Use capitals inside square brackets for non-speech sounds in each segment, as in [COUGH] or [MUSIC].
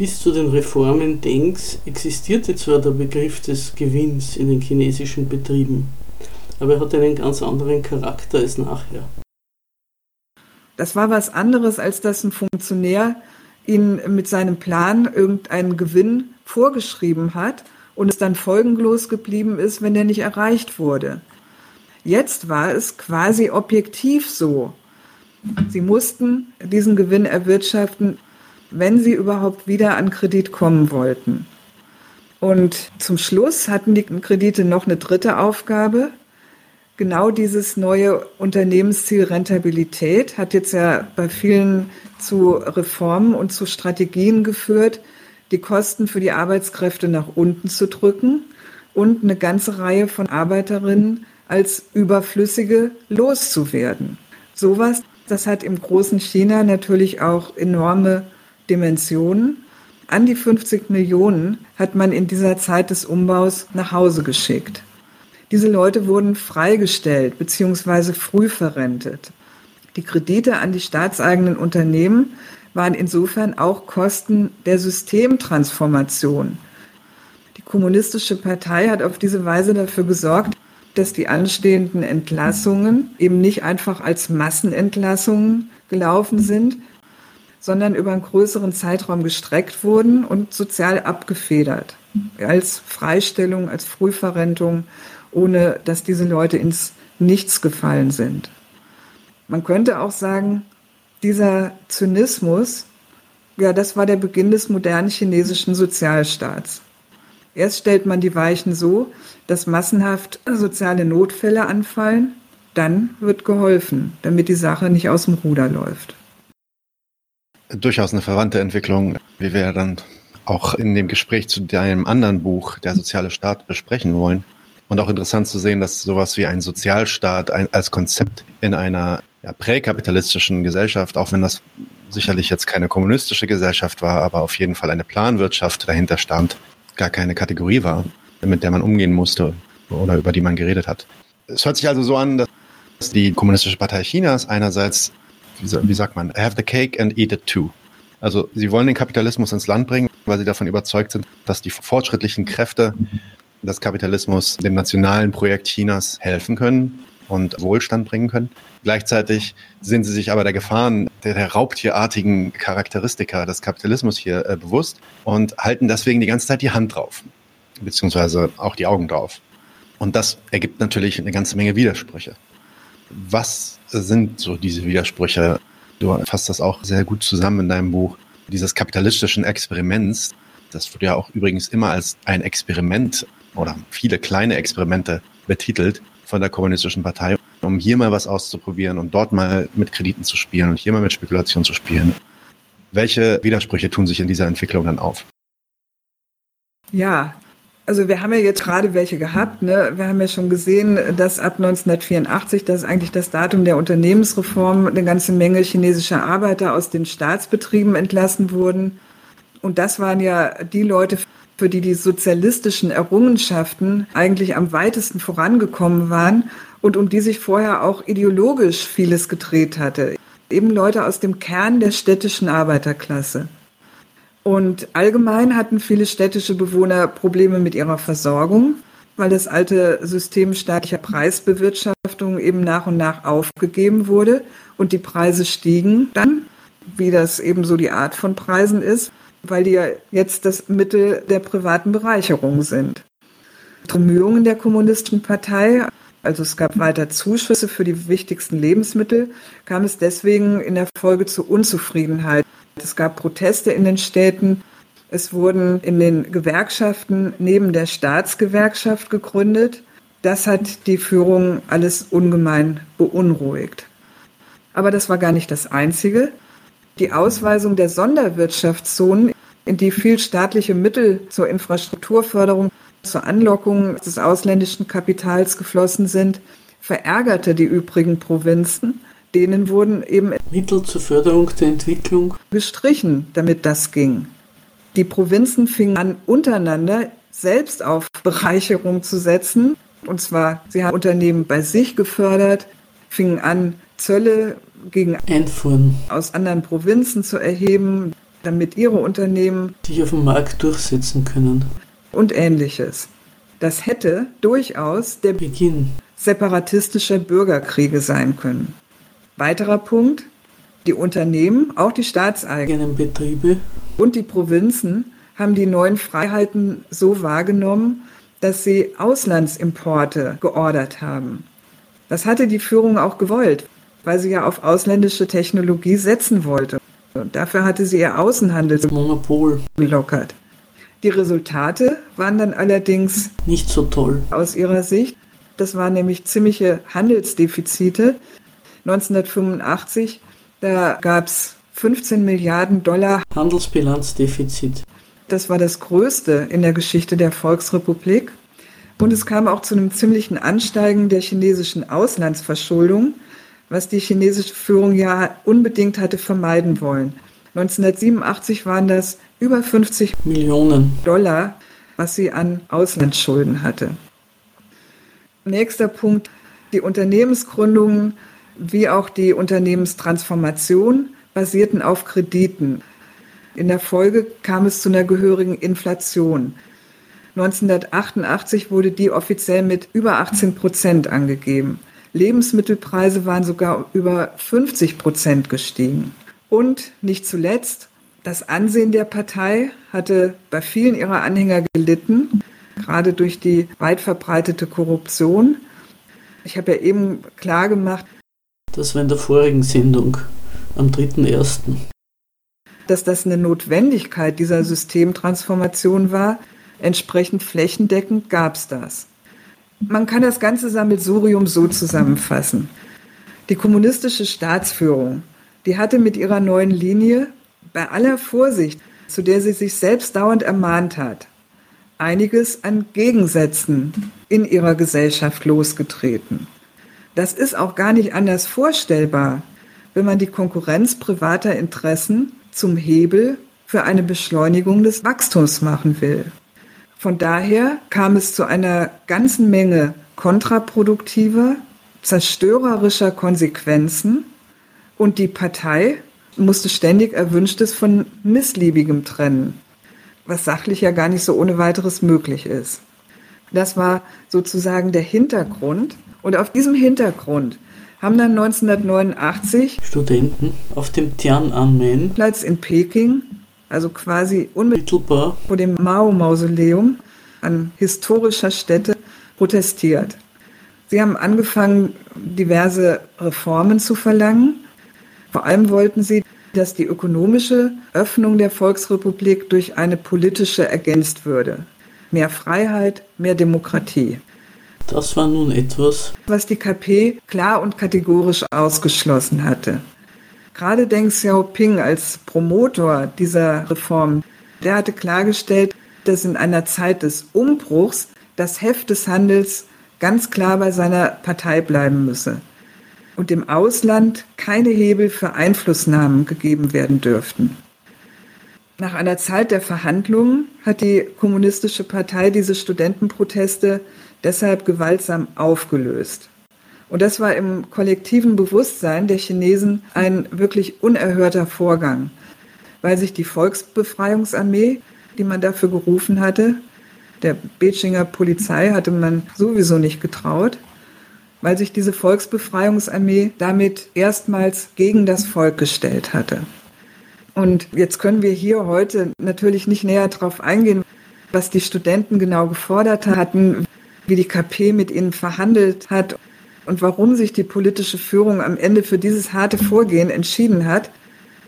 Bis zu den Reformen Dengs existierte zwar der Begriff des Gewinns in den chinesischen Betrieben, aber er hat einen ganz anderen Charakter als nachher. Das war was anderes, als dass ein Funktionär ihn mit seinem Plan irgendeinen Gewinn vorgeschrieben hat und es dann folgenlos geblieben ist, wenn der nicht erreicht wurde. Jetzt war es quasi objektiv so. Sie mussten diesen Gewinn erwirtschaften, wenn sie überhaupt wieder an Kredit kommen wollten. Und zum Schluss hatten die Kredite noch eine dritte Aufgabe. Genau dieses neue Unternehmensziel Rentabilität hat jetzt ja bei vielen zu Reformen und zu Strategien geführt, die Kosten für die Arbeitskräfte nach unten zu drücken und eine ganze Reihe von Arbeiterinnen als überflüssige loszuwerden. Sowas, das hat im großen China natürlich auch enorme Dimensionen. An die 50 Millionen hat man in dieser Zeit des Umbaus nach Hause geschickt. Diese Leute wurden freigestellt bzw. früh verrentet. Die Kredite an die staatseigenen Unternehmen waren insofern auch Kosten der Systemtransformation. Die Kommunistische Partei hat auf diese Weise dafür gesorgt, dass die anstehenden Entlassungen eben nicht einfach als Massenentlassungen gelaufen sind, sondern über einen größeren Zeitraum gestreckt wurden und sozial abgefedert. Als Freistellung, als Frühverrentung, ohne dass diese Leute ins Nichts gefallen sind. Man könnte auch sagen, dieser Zynismus, ja, das war der Beginn des modernen chinesischen Sozialstaats. Erst stellt man die Weichen so, dass massenhaft soziale Notfälle anfallen, dann wird geholfen, damit die Sache nicht aus dem Ruder läuft. Durchaus eine verwandte Entwicklung, wie wir dann auch in dem Gespräch zu deinem anderen Buch, Der soziale Staat, besprechen wollen. Und auch interessant zu sehen, dass sowas wie ein Sozialstaat ein, als Konzept in einer ja, präkapitalistischen Gesellschaft, auch wenn das sicherlich jetzt keine kommunistische Gesellschaft war, aber auf jeden Fall eine Planwirtschaft dahinter stand, gar keine Kategorie war, mit der man umgehen musste oder über die man geredet hat. Es hört sich also so an, dass die Kommunistische Partei Chinas einerseits, wie sagt man, have the cake and eat it too. Also sie wollen den Kapitalismus ins Land bringen, weil sie davon überzeugt sind, dass die fortschrittlichen Kräfte des Kapitalismus dem nationalen Projekt Chinas helfen können und Wohlstand bringen können. Gleichzeitig sind sie sich aber der Gefahren der, der raubtierartigen Charakteristika des Kapitalismus hier äh, bewusst und halten deswegen die ganze Zeit die Hand drauf, beziehungsweise auch die Augen drauf. Und das ergibt natürlich eine ganze Menge Widersprüche. Was sind so diese Widersprüche? Du fasst das auch sehr gut zusammen in deinem Buch. Dieses kapitalistischen Experiments, das wird ja auch übrigens immer als ein Experiment oder viele kleine Experimente betitelt von der Kommunistischen Partei, um hier mal was auszuprobieren und dort mal mit Krediten zu spielen und hier mal mit Spekulation zu spielen. Welche Widersprüche tun sich in dieser Entwicklung dann auf? Ja, also wir haben ja jetzt gerade welche gehabt. Ne? Wir haben ja schon gesehen, dass ab 1984, das ist eigentlich das Datum der Unternehmensreform, eine ganze Menge chinesischer Arbeiter aus den Staatsbetrieben entlassen wurden. Und das waren ja die Leute, für die die sozialistischen Errungenschaften eigentlich am weitesten vorangekommen waren und um die sich vorher auch ideologisch vieles gedreht hatte. Eben Leute aus dem Kern der städtischen Arbeiterklasse. Und allgemein hatten viele städtische Bewohner Probleme mit ihrer Versorgung, weil das alte System staatlicher Preisbewirtschaftung eben nach und nach aufgegeben wurde und die Preise stiegen dann, wie das eben so die Art von Preisen ist weil die ja jetzt das Mittel der privaten Bereicherung sind. Bemühungen der Kommunistischen Partei, also es gab weiter Zuschüsse für die wichtigsten Lebensmittel, kam es deswegen in der Folge zu Unzufriedenheit. Es gab Proteste in den Städten, es wurden in den Gewerkschaften neben der Staatsgewerkschaft gegründet. Das hat die Führung alles ungemein beunruhigt. Aber das war gar nicht das Einzige die Ausweisung der Sonderwirtschaftszonen, in die viel staatliche Mittel zur Infrastrukturförderung, zur Anlockung des ausländischen Kapitals geflossen sind, verärgerte die übrigen Provinzen. Denen wurden eben Mittel zur Förderung der Entwicklung gestrichen, damit das ging. Die Provinzen fingen an, untereinander selbst auf Bereicherung zu setzen. Und zwar, sie haben Unternehmen bei sich gefördert, fingen an, Zölle gegen Einfuhren aus anderen Provinzen zu erheben. damit ihre Unternehmen die auf dem Markt durchsetzen können. Und ähnliches. Das hätte durchaus der Beginn separatistischer Bürgerkriege sein können. Weiterer Punkt, die Unternehmen, auch die staatseigenen Betriebe und die Provinzen haben die neuen Freiheiten so wahrgenommen, dass sie Auslandsimporte geordert haben. Das hatte die Führung auch gewollt, weil sie ja auf ausländische Technologie setzen wollte. Und dafür hatte sie ihr Außenhandelsmonopol gelockert. Die Resultate waren dann allerdings nicht so toll aus ihrer Sicht. Das waren nämlich ziemliche Handelsdefizite. 1985, da gab es 15 Milliarden Dollar Handelsbilanzdefizit. Das war das größte in der Geschichte der Volksrepublik. Und es kam auch zu einem ziemlichen Ansteigen der chinesischen Auslandsverschuldung, was die chinesische Führung ja unbedingt hatte vermeiden wollen. 1987 waren das über 50 Millionen Dollar, was sie an Auslandsschulden hatte. Nächster Punkt, die Unternehmensgründungen wie auch die Unternehmenstransformation basierten auf Krediten. In der Folge kam es zu einer gehörigen Inflation. 1988 wurde die offiziell mit über 18 Prozent angegeben. Lebensmittelpreise waren sogar über 50 Prozent gestiegen. Und nicht zuletzt, das Ansehen der Partei hatte bei vielen ihrer Anhänger gelitten, gerade durch die weit verbreitete Korruption. Ich habe ja eben klar gemacht, das war in der vorigen Sendung am 3.1. Dass das eine Notwendigkeit dieser Systemtransformation war, entsprechend flächendeckend gab es das. Man kann das ganze Sammelsurium so zusammenfassen. Die kommunistische Staatsführung, die hatte mit ihrer neuen Linie bei aller Vorsicht, zu der sie sich selbst dauernd ermahnt hat, einiges an Gegensätzen in ihrer Gesellschaft losgetreten. Das ist auch gar nicht anders vorstellbar, wenn man die Konkurrenz privater Interessen zum Hebel für eine Beschleunigung des Wachstums machen will. Von daher kam es zu einer ganzen Menge kontraproduktiver, zerstörerischer Konsequenzen und die Partei musste ständig Erwünschtes von Missliebigem trennen, was sachlich ja gar nicht so ohne weiteres möglich ist. Das war sozusagen der Hintergrund. Und auf diesem Hintergrund haben dann 1989 Studenten auf dem Tiananmen Platz in Peking, also quasi unmittelbar vor dem Mao-Mausoleum an historischer Stätte, protestiert. Sie haben angefangen, diverse Reformen zu verlangen. Vor allem wollten sie, dass die ökonomische Öffnung der Volksrepublik durch eine politische ergänzt würde. Mehr Freiheit, mehr Demokratie. Das war nun etwas, was die KP klar und kategorisch ausgeschlossen hatte. Gerade Deng Xiaoping als Promotor dieser Reform, der hatte klargestellt, dass in einer Zeit des Umbruchs das Heft des Handels ganz klar bei seiner Partei bleiben müsse und im Ausland keine Hebel für Einflussnahmen gegeben werden dürften. Nach einer Zeit der Verhandlungen hat die Kommunistische Partei diese Studentenproteste deshalb gewaltsam aufgelöst. Und das war im kollektiven Bewusstsein der Chinesen ein wirklich unerhörter Vorgang, weil sich die Volksbefreiungsarmee, die man dafür gerufen hatte, der Bejinger Polizei hatte man sowieso nicht getraut, weil sich diese Volksbefreiungsarmee damit erstmals gegen das Volk gestellt hatte. Und jetzt können wir hier heute natürlich nicht näher darauf eingehen, was die Studenten genau gefordert hatten, wie die KP mit ihnen verhandelt hat und warum sich die politische Führung am Ende für dieses harte Vorgehen entschieden hat.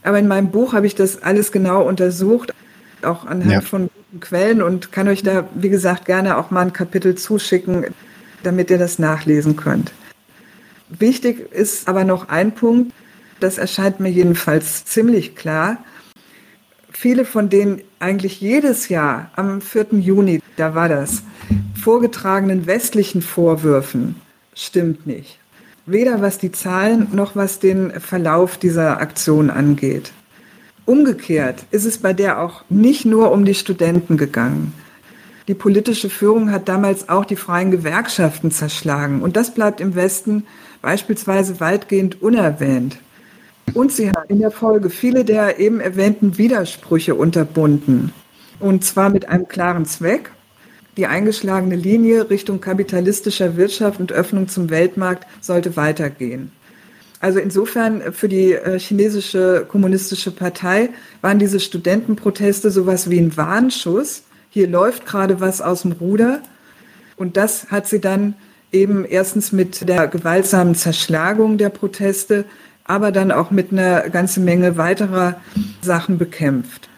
Aber in meinem Buch habe ich das alles genau untersucht, auch anhand ja. von guten Quellen und kann euch da, wie gesagt, gerne auch mal ein Kapitel zuschicken, damit ihr das nachlesen könnt. Wichtig ist aber noch ein Punkt, das erscheint mir jedenfalls ziemlich klar. Viele von denen eigentlich jedes Jahr am 4. Juni, da war das, vorgetragenen westlichen Vorwürfen stimmt nicht. Weder was die Zahlen noch was den Verlauf dieser Aktion angeht. Umgekehrt ist es bei der auch nicht nur um die Studenten gegangen. Die politische Führung hat damals auch die freien Gewerkschaften zerschlagen. Und das bleibt im Westen beispielsweise weitgehend unerwähnt. Und sie hat in der Folge viele der eben erwähnten Widersprüche unterbunden. Und zwar mit einem klaren Zweck. Die eingeschlagene Linie Richtung kapitalistischer Wirtschaft und Öffnung zum Weltmarkt sollte weitergehen. Also insofern für die äh, chinesische kommunistische Partei waren diese Studentenproteste sowas wie ein Warnschuss. Hier läuft gerade was aus dem Ruder. Und das hat sie dann eben erstens mit der gewaltsamen Zerschlagung der Proteste, aber dann auch mit einer ganzen Menge weiterer Sachen bekämpft.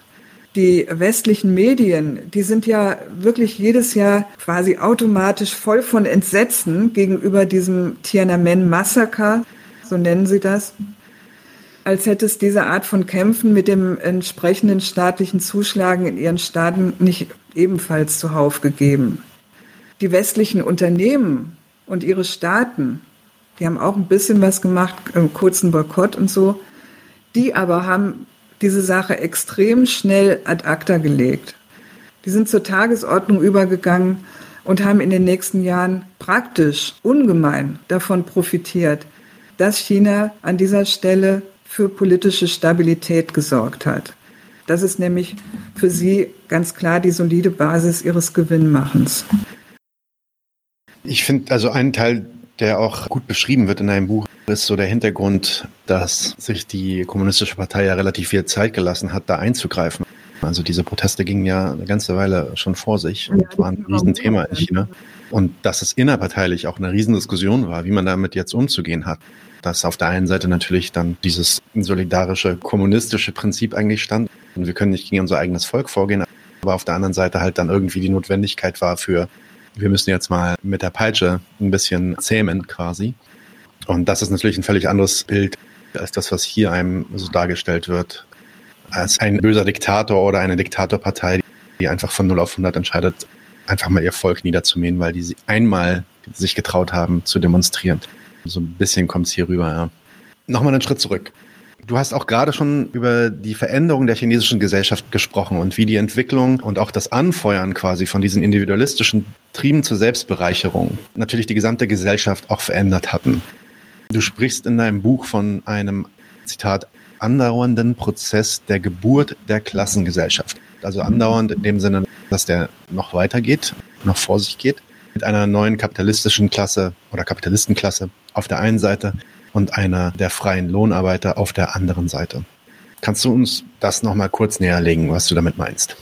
Die westlichen Medien, die sind ja wirklich jedes Jahr quasi automatisch voll von Entsetzen gegenüber diesem Tiananmen-Massaker, so nennen sie das, als hätte es diese Art von Kämpfen mit dem entsprechenden staatlichen Zuschlagen in ihren Staaten nicht ebenfalls zuhauf gegeben. Die westlichen Unternehmen und ihre Staaten, die haben auch ein bisschen was gemacht, einen kurzen Boykott und so, die aber haben diese Sache extrem schnell ad acta gelegt. Die sind zur Tagesordnung übergegangen und haben in den nächsten Jahren praktisch ungemein davon profitiert, dass China an dieser Stelle für politische Stabilität gesorgt hat. Das ist nämlich für sie ganz klar die solide Basis ihres Gewinnmachens. Ich finde also einen Teil, der auch gut beschrieben wird in einem Buch, ist so der Hintergrund, dass sich die Kommunistische Partei ja relativ viel Zeit gelassen hat, da einzugreifen. Also diese Proteste gingen ja eine ganze Weile schon vor sich und ja, waren ein Riesenthema in China. Und dass es innerparteilich auch eine Riesendiskussion war, wie man damit jetzt umzugehen hat dass auf der einen Seite natürlich dann dieses solidarische kommunistische Prinzip eigentlich stand. Und wir können nicht gegen unser eigenes Volk vorgehen, aber auf der anderen Seite halt dann irgendwie die Notwendigkeit war für, wir müssen jetzt mal mit der Peitsche ein bisschen zähmen quasi. Und das ist natürlich ein völlig anderes Bild als das, was hier einem so dargestellt wird. Als ein böser Diktator oder eine Diktatorpartei, die einfach von 0 auf 100 entscheidet, einfach mal ihr Volk niederzumähen, weil die einmal sich getraut haben zu demonstrieren. So ein bisschen kommt es hier rüber, ja. Nochmal einen Schritt zurück. Du hast auch gerade schon über die Veränderung der chinesischen Gesellschaft gesprochen und wie die Entwicklung und auch das Anfeuern quasi von diesen individualistischen Trieben zur Selbstbereicherung natürlich die gesamte Gesellschaft auch verändert hatten. Du sprichst in deinem Buch von einem, Zitat, andauernden Prozess der Geburt der Klassengesellschaft. Also andauernd in dem Sinne, dass der noch weitergeht, noch vor sich geht, mit einer neuen kapitalistischen Klasse oder Kapitalistenklasse auf der einen Seite und einer der freien Lohnarbeiter auf der anderen Seite. Kannst du uns das nochmal kurz näherlegen, was du damit meinst?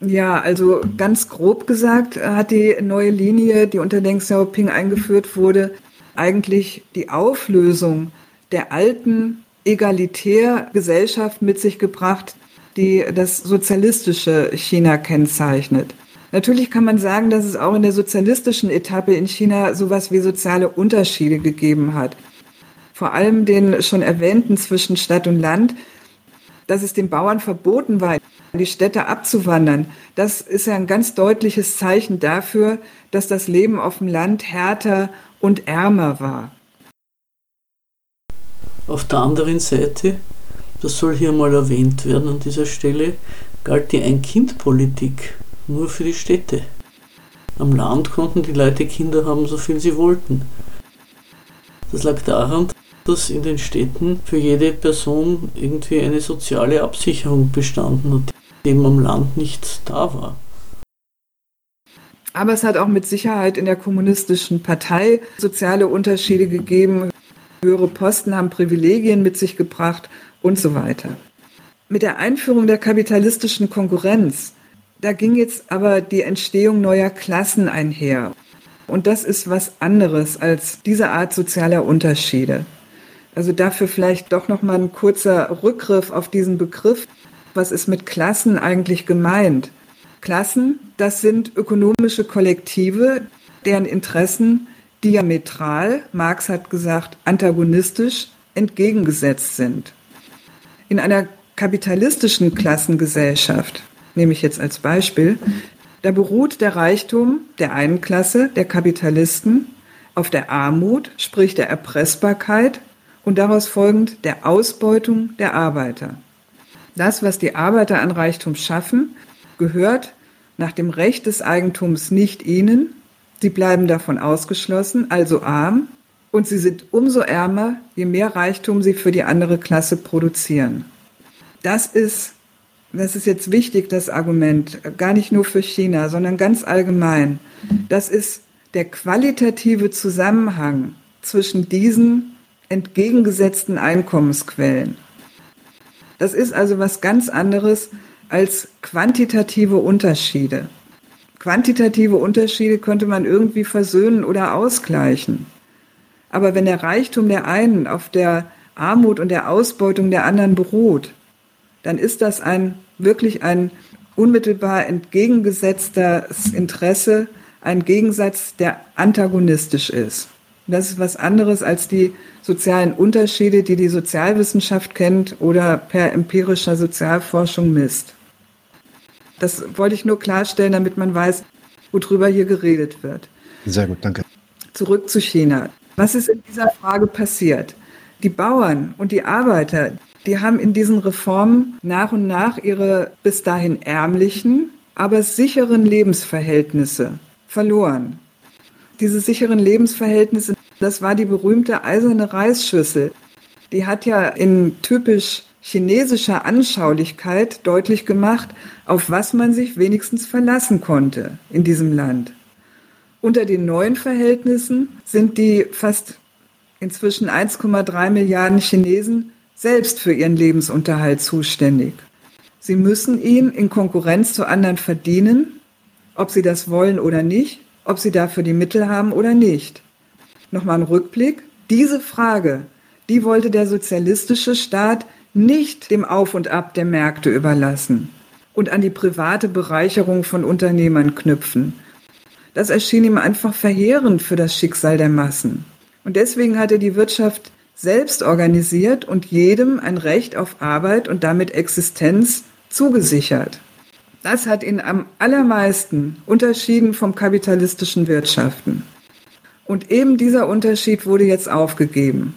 Ja, also ganz grob gesagt hat die neue Linie, die unter Deng Xiaoping eingeführt wurde, eigentlich die Auflösung der alten Egalitärgesellschaft mit sich gebracht, die das sozialistische China kennzeichnet. Natürlich kann man sagen, dass es auch in der sozialistischen Etappe in China sowas wie soziale Unterschiede gegeben hat. Vor allem den schon erwähnten zwischen Stadt und Land, dass es den Bauern verboten war, in die Städte abzuwandern. Das ist ja ein ganz deutliches Zeichen dafür, dass das Leben auf dem Land härter und ärmer war. Auf der anderen Seite, das soll hier mal erwähnt werden an dieser Stelle, galt die Ein-Kind-Politik nur für die Städte. Am Land konnten die Leute Kinder haben, so viel sie wollten. Das lag daran, dass in den Städten für jede Person irgendwie eine soziale Absicherung bestanden hat, eben am Land nicht da war. Aber es hat auch mit Sicherheit in der kommunistischen Partei soziale Unterschiede gegeben. Höhere Posten haben Privilegien mit sich gebracht und so weiter. Mit der Einführung der kapitalistischen Konkurrenz da ging jetzt aber die Entstehung neuer Klassen einher. Und das ist was anderes als diese Art sozialer Unterschiede. Also dafür vielleicht doch noch mal ein kurzer Rückgriff auf diesen Begriff. Was ist mit Klassen eigentlich gemeint? Klassen, das sind ökonomische Kollektive, deren Interessen diametral, Marx hat gesagt, antagonistisch entgegengesetzt sind. In einer kapitalistischen Klassengesellschaft nehme ich jetzt als Beispiel, da beruht der Reichtum der einen Klasse, der Kapitalisten, auf der Armut, sprich der Erpressbarkeit und daraus folgend der Ausbeutung der Arbeiter. Das, was die Arbeiter an Reichtum schaffen, gehört nach dem Recht des Eigentums nicht ihnen, sie bleiben davon ausgeschlossen, also arm, Und sie sind umso ärmer, je mehr Reichtum sie für die andere Klasse produzieren. Das ist, das ist jetzt wichtig, das Argument, gar nicht nur für China, sondern ganz allgemein. Das ist der qualitative Zusammenhang zwischen diesen entgegengesetzten Einkommensquellen. Das ist also was ganz anderes als quantitative Unterschiede. Quantitative Unterschiede könnte man irgendwie versöhnen oder ausgleichen. Aber wenn der Reichtum der einen auf der Armut und der Ausbeutung der anderen beruht, dann ist das ein wirklich ein unmittelbar entgegengesetztes Interesse, ein Gegensatz, der antagonistisch ist. Das ist was anderes als die sozialen Unterschiede, die die Sozialwissenschaft kennt oder per empirischer Sozialforschung misst. Das wollte ich nur klarstellen, damit man weiß, worüber hier geredet wird. Sehr gut, danke. Zurück zu China. Was ist in dieser Frage passiert? Die Bauern und die Arbeiter, die haben in diesen Reformen nach und nach ihre bis dahin ärmlichen, aber sicheren Lebensverhältnisse verloren. Diese sicheren Lebensverhältnisse, das war die berühmte eiserne Reisschüssel. Die hat ja in typisch chinesischer Anschaulichkeit deutlich gemacht, auf was man sich wenigstens verlassen konnte in diesem Land. Unter den neuen Verhältnissen sind die fast inzwischen 1,3 Milliarden Chinesen selbst für ihren Lebensunterhalt zuständig. Sie müssen ihn in Konkurrenz zu anderen verdienen, ob sie das wollen oder nicht, ob sie dafür die Mittel haben oder nicht. Nochmal ein Rückblick. Diese Frage, die wollte der sozialistische Staat nicht dem Auf und Ab der Märkte überlassen und an die private Bereicherung von Unternehmern knüpfen. Das erschien ihm einfach verheerend für das Schicksal der Massen. Und deswegen hat er die Wirtschaft selbst organisiert und jedem ein Recht auf Arbeit und damit Existenz zugesichert. Das hat ihn am allermeisten unterschieden vom kapitalistischen Wirtschaften. Und eben dieser Unterschied wurde jetzt aufgegeben.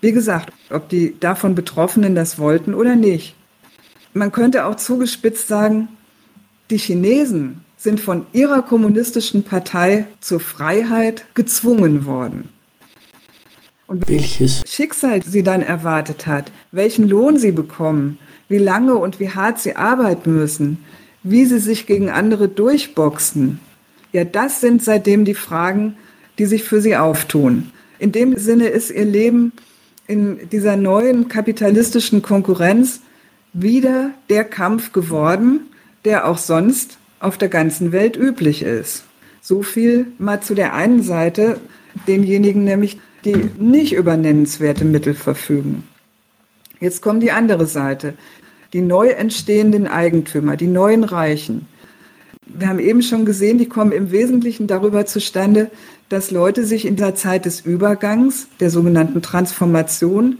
Wie gesagt, ob die davon Betroffenen das wollten oder nicht. Man könnte auch zugespitzt sagen, die Chinesen sind von ihrer kommunistischen Partei zur Freiheit gezwungen worden. Und welches Schicksal sie dann erwartet hat, welchen Lohn sie bekommen, wie lange und wie hart sie arbeiten müssen, wie sie sich gegen andere durchboxen. Ja, das sind seitdem die Fragen, die sich für sie auftun. In dem Sinne ist ihr Leben in dieser neuen kapitalistischen Konkurrenz wieder der Kampf geworden, der auch sonst auf der ganzen Welt üblich ist. So viel mal zu der einen Seite, denjenigen nämlich, die nicht über nennenswerte Mittel verfügen. Jetzt kommt die andere Seite, die neu entstehenden Eigentümer, die neuen Reichen. Wir haben eben schon gesehen, die kommen im Wesentlichen darüber zustande, dass Leute sich in der Zeit des Übergangs, der sogenannten Transformation,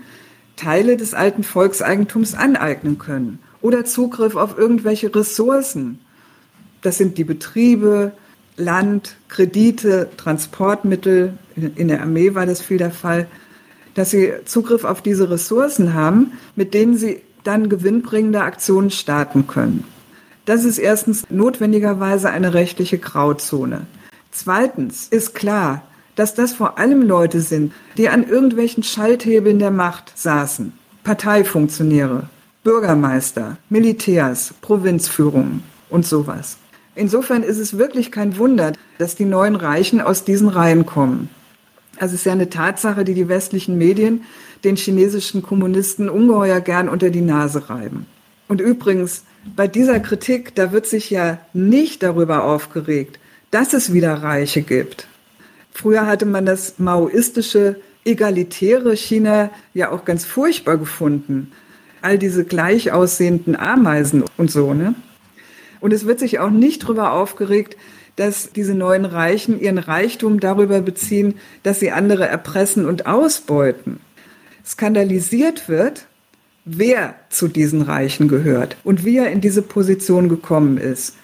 Teile des alten Volkseigentums aneignen können oder Zugriff auf irgendwelche Ressourcen. Das sind die Betriebe, Land, Kredite, Transportmittel, in der Armee war das viel der Fall, dass sie Zugriff auf diese Ressourcen haben, mit denen sie dann gewinnbringende Aktionen starten können. Das ist erstens notwendigerweise eine rechtliche Grauzone. Zweitens ist klar, dass das vor allem Leute sind, die an irgendwelchen Schalthebeln der Macht saßen. Parteifunktionäre, Bürgermeister, Militärs, Provinzführungen und sowas. Insofern ist es wirklich kein Wunder, dass die neuen Reichen aus diesen Reihen kommen. Also es ist ja eine Tatsache, die die westlichen Medien den chinesischen Kommunisten ungeheuer gern unter die Nase reiben. Und übrigens, bei dieser Kritik, da wird sich ja nicht darüber aufgeregt, dass es wieder Reiche gibt. Früher hatte man das maoistische, egalitäre China ja auch ganz furchtbar gefunden. All diese gleich aussehenden Ameisen und so, ne? Und es wird sich auch nicht darüber aufgeregt, dass diese neuen Reichen ihren Reichtum darüber beziehen, dass sie andere erpressen und ausbeuten. Skandalisiert wird, wer zu diesen Reichen gehört und wie er in diese Position gekommen ist.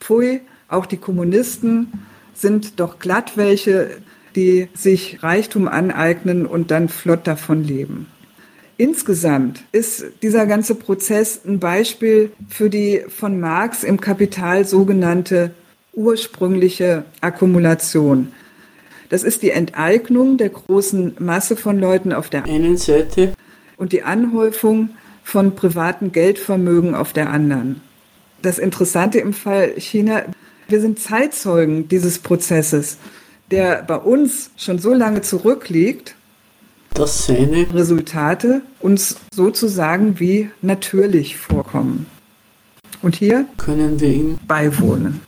Pfui, auch die Kommunisten sind doch glatt welche, die sich Reichtum aneignen und dann flott davon leben. Insgesamt ist dieser ganze Prozess ein Beispiel für die von Marx im Kapital sogenannte ursprüngliche Akkumulation. Das ist die Enteignung der großen Masse von Leuten auf der einen Seite und die Anhäufung von privaten Geldvermögen auf der anderen. Das Interessante im Fall China, wir sind Zeitzeugen dieses Prozesses, der bei uns schon so lange zurückliegt, dass seine Resultate uns sozusagen wie natürlich vorkommen. Und hier können wir ihm beiwohnen.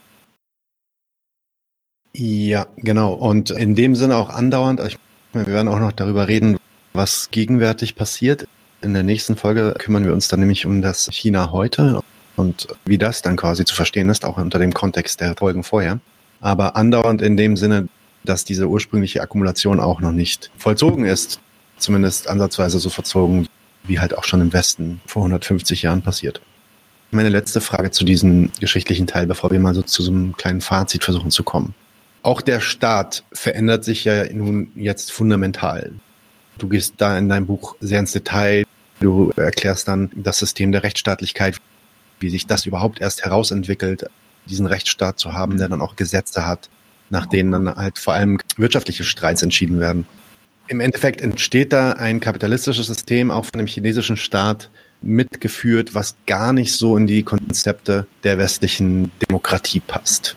Ja, genau. Und in dem Sinne auch andauernd, ich, wir werden auch noch darüber reden, was gegenwärtig passiert. In der nächsten Folge kümmern wir uns dann nämlich um das China heute und wie das dann quasi zu verstehen ist, auch unter dem Kontext der Folgen vorher. Aber andauernd in dem Sinne, dass diese ursprüngliche Akkumulation auch noch nicht vollzogen ist, zumindest ansatzweise so verzogen, wie halt auch schon im Westen vor 150 Jahren passiert. Meine letzte Frage zu diesem geschichtlichen Teil, bevor wir mal so zu so einem kleinen Fazit versuchen zu kommen. Auch der Staat verändert sich ja nun jetzt fundamental. Du gehst da in deinem Buch sehr ins Detail. Du erklärst dann das System der Rechtsstaatlichkeit, wie sich das überhaupt erst herausentwickelt, diesen Rechtsstaat zu haben, der dann auch Gesetze hat, nach denen dann halt vor allem wirtschaftliche Streits entschieden werden. Im Endeffekt entsteht da ein kapitalistisches System auch von dem chinesischen Staat mitgeführt, was gar nicht so in die Konzepte der westlichen Demokratie passt.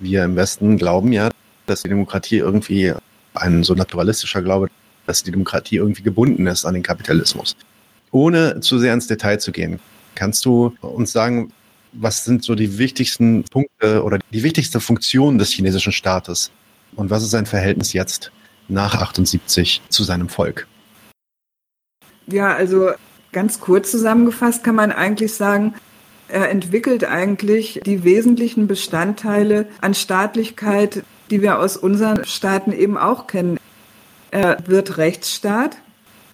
Wir im Westen glauben ja, dass die Demokratie irgendwie ein so naturalistischer Glaube, dass die Demokratie irgendwie gebunden ist an den Kapitalismus. Ohne zu sehr ins Detail zu gehen, kannst du uns sagen, was sind so die wichtigsten Punkte oder die wichtigste Funktion des chinesischen Staates und was ist sein Verhältnis jetzt nach 78 zu seinem Volk? Ja, also ganz kurz zusammengefasst kann man eigentlich sagen, er entwickelt eigentlich die wesentlichen Bestandteile an Staatlichkeit, die wir aus unseren Staaten eben auch kennen. Er wird Rechtsstaat,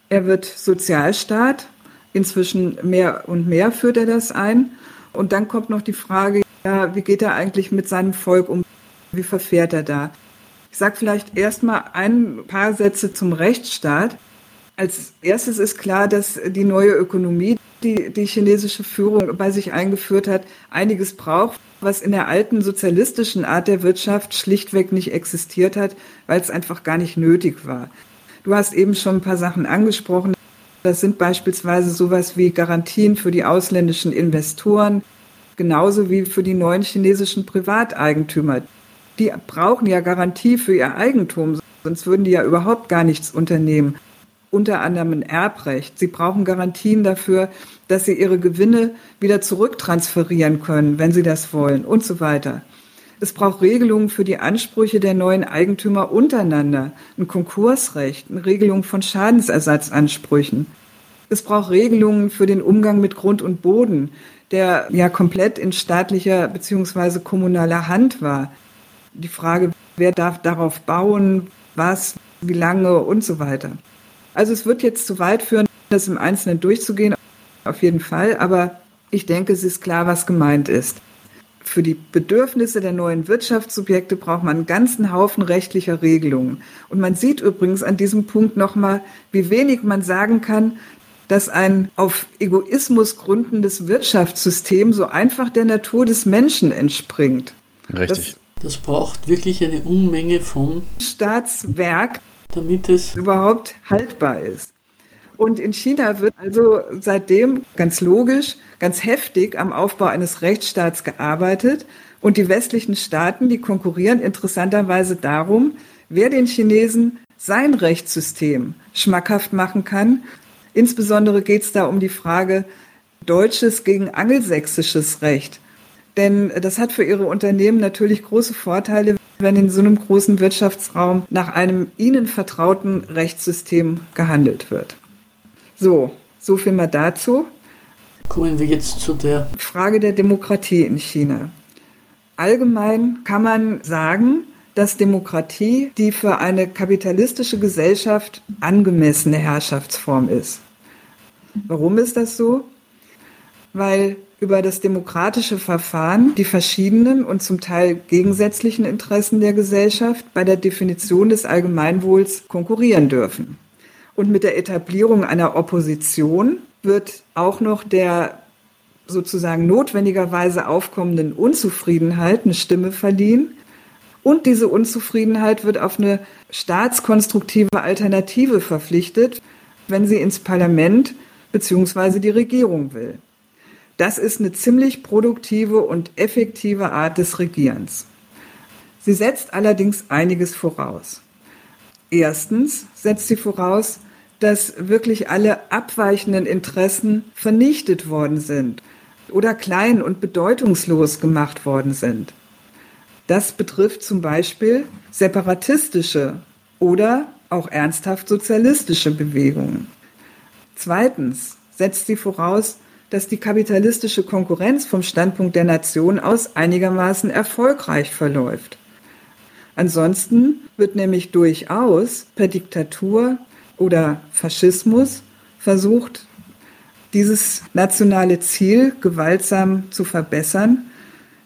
er wird Sozialstaat, inzwischen mehr und mehr führt er das ein. Und dann kommt noch die Frage, ja, wie geht er eigentlich mit seinem Volk um? Wie verfährt er da? Ich sage vielleicht erstmal ein paar Sätze zum Rechtsstaat. Als erstes ist klar, dass die neue Ökonomie, die die chinesische Führung bei sich eingeführt hat, einiges braucht, was in der alten sozialistischen Art der Wirtschaft schlichtweg nicht existiert hat, weil es einfach gar nicht nötig war. Du hast eben schon ein paar Sachen angesprochen. Das sind beispielsweise sowas wie Garantien für die ausländischen Investoren, genauso wie für die neuen chinesischen Privateigentümer die brauchen ja Garantie für ihr Eigentum, sonst würden die ja überhaupt gar nichts unternehmen. Unter anderem ein Erbrecht. Sie brauchen Garantien dafür, dass sie ihre Gewinne wieder zurücktransferieren können, wenn sie das wollen und so weiter. Es braucht Regelungen für die Ansprüche der neuen Eigentümer untereinander, ein Konkursrecht, eine Regelung von Schadensersatzansprüchen. Es braucht Regelungen für den Umgang mit Grund und Boden, der ja komplett in staatlicher bzw. kommunaler Hand war die Frage, wer darf darauf bauen, was, wie lange und so weiter. Also es wird jetzt zu weit führen, das im Einzelnen durchzugehen, auf jeden Fall, aber ich denke, es ist klar, was gemeint ist. Für die Bedürfnisse der neuen Wirtschaftssubjekte braucht man einen ganzen Haufen rechtlicher Regelungen. Und man sieht übrigens an diesem Punkt nochmal, wie wenig man sagen kann, dass ein auf Egoismus gründendes Wirtschaftssystem so einfach der Natur des Menschen entspringt. Richtig. Das das braucht wirklich eine Unmenge von Staatswerk, damit es überhaupt haltbar ist. Und in China wird also seitdem ganz logisch, ganz heftig am Aufbau eines Rechtsstaats gearbeitet. Und die westlichen Staaten, die konkurrieren interessanterweise darum, wer den Chinesen sein Rechtssystem schmackhaft machen kann. Insbesondere geht es da um die Frage deutsches gegen angelsächsisches Recht. Denn das hat für ihre Unternehmen natürlich große Vorteile, wenn in so einem großen Wirtschaftsraum nach einem ihnen vertrauten Rechtssystem gehandelt wird. So, so viel mal dazu. Kommen wir jetzt zu der Frage der Demokratie in China. Allgemein kann man sagen, dass Demokratie die für eine kapitalistische Gesellschaft angemessene Herrschaftsform ist. Warum ist das so? Weil über das demokratische Verfahren die verschiedenen und zum Teil gegensätzlichen Interessen der Gesellschaft bei der Definition des Allgemeinwohls konkurrieren dürfen. Und mit der Etablierung einer Opposition wird auch noch der sozusagen notwendigerweise aufkommenden Unzufriedenheit eine Stimme verliehen. Und diese Unzufriedenheit wird auf eine staatskonstruktive Alternative verpflichtet, wenn sie ins Parlament bzw. die Regierung will. Das ist eine ziemlich produktive und effektive Art des Regierens. Sie setzt allerdings einiges voraus. Erstens setzt sie voraus, dass wirklich alle abweichenden Interessen vernichtet worden sind oder klein und bedeutungslos gemacht worden sind. Das betrifft zum Beispiel separatistische oder auch ernsthaft sozialistische Bewegungen. Zweitens setzt sie voraus, dass die kapitalistische Konkurrenz vom Standpunkt der Nation aus einigermaßen erfolgreich verläuft. Ansonsten wird nämlich durchaus per Diktatur oder Faschismus versucht, dieses nationale Ziel gewaltsam zu verbessern,